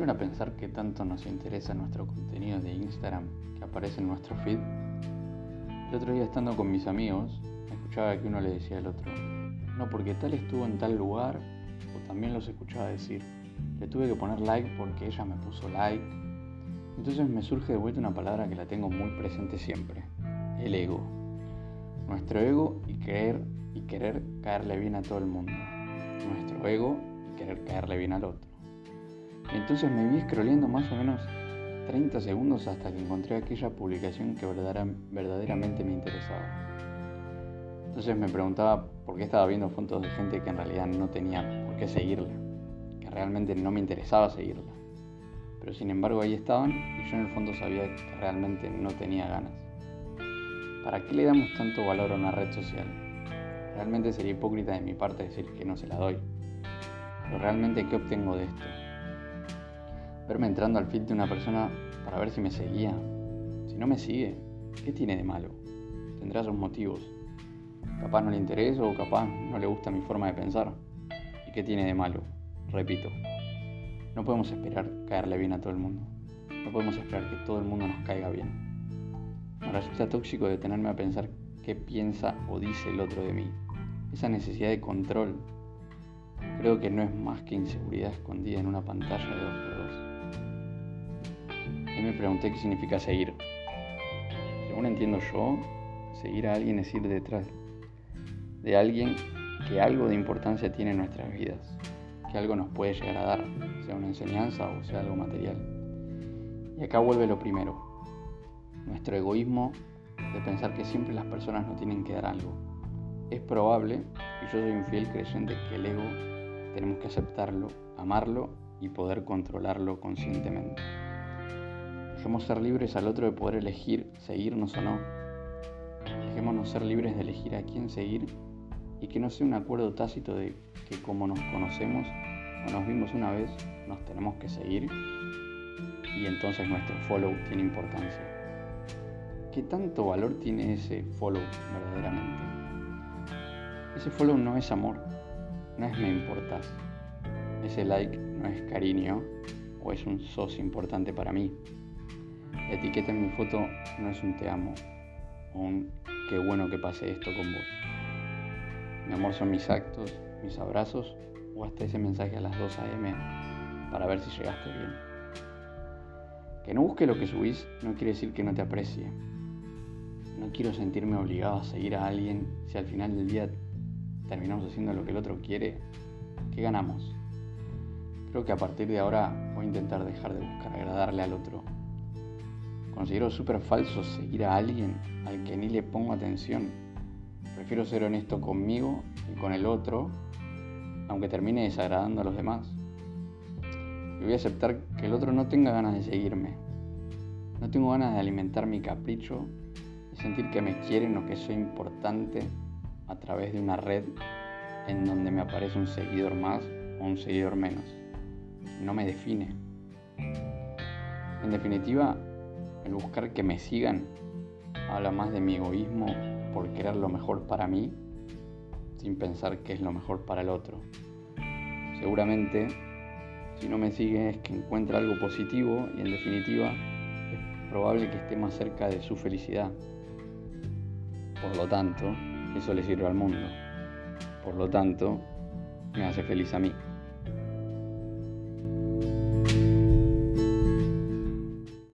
pusieron a pensar qué tanto nos interesa nuestro contenido de Instagram que aparece en nuestro feed? El otro día estando con mis amigos, escuchaba que uno le decía al otro, no, porque tal estuvo en tal lugar, o también los escuchaba decir, le tuve que poner like porque ella me puso like. Entonces me surge de vuelta una palabra que la tengo muy presente siempre, el ego. Nuestro ego y querer, y querer caerle bien a todo el mundo. Nuestro ego y querer caerle bien al otro. Entonces me vi scrolleando más o menos 30 segundos hasta que encontré aquella publicación que verdaderamente me interesaba. Entonces me preguntaba por qué estaba viendo fotos de gente que en realidad no tenía por qué seguirla, que realmente no me interesaba seguirla. Pero sin embargo ahí estaban y yo en el fondo sabía que realmente no tenía ganas. ¿Para qué le damos tanto valor a una red social? Realmente sería hipócrita de mi parte decir que no se la doy. Pero realmente ¿qué obtengo de esto? Verme entrando al feed de una persona para ver si me seguía. Si no me sigue, ¿qué tiene de malo? Tendrá sus motivos. Capaz no le interesa o capaz no le gusta mi forma de pensar. ¿Y qué tiene de malo? Repito, no podemos esperar caerle bien a todo el mundo. No podemos esperar que todo el mundo nos caiga bien. Me resulta tóxico detenerme a pensar qué piensa o dice el otro de mí. Esa necesidad de control creo que no es más que inseguridad escondida en una pantalla de 2x2 y me pregunté qué significa seguir. Según entiendo yo, seguir a alguien es ir detrás de alguien que algo de importancia tiene en nuestras vidas, que algo nos puede llegar a dar, sea una enseñanza o sea algo material. Y acá vuelve lo primero, nuestro egoísmo de pensar que siempre las personas no tienen que dar algo. Es probable, y yo soy un fiel creyente, que el ego tenemos que aceptarlo, amarlo y poder controlarlo conscientemente. Dejemos ser libres al otro de poder elegir seguirnos o no. Dejémonos ser libres de elegir a quién seguir y que no sea un acuerdo tácito de que como nos conocemos o nos vimos una vez, nos tenemos que seguir y entonces nuestro follow tiene importancia. ¿Qué tanto valor tiene ese follow verdaderamente? Ese follow no es amor, no es me importas. Ese like no es cariño o es un sos importante para mí. La etiqueta en mi foto no es un te amo o un qué bueno que pase esto con vos. Mi amor son mis actos, mis abrazos o hasta ese mensaje a las 2 a.m. para ver si llegaste bien. Que no busque lo que subís no quiere decir que no te aprecie. No quiero sentirme obligado a seguir a alguien si al final del día terminamos haciendo lo que el otro quiere. ¿Qué ganamos? Creo que a partir de ahora voy a intentar dejar de buscar agradarle al otro Considero súper falso seguir a alguien al que ni le pongo atención. Prefiero ser honesto conmigo y con el otro, aunque termine desagradando a los demás. Y voy a aceptar que el otro no tenga ganas de seguirme. No tengo ganas de alimentar mi capricho y sentir que me quieren o que soy importante a través de una red en donde me aparece un seguidor más o un seguidor menos. No me define. En definitiva, el buscar que me sigan habla más de mi egoísmo por querer lo mejor para mí sin pensar que es lo mejor para el otro. Seguramente si no me sigue es que encuentra algo positivo y en definitiva es probable que esté más cerca de su felicidad. Por lo tanto, eso le sirve al mundo. Por lo tanto, me hace feliz a mí.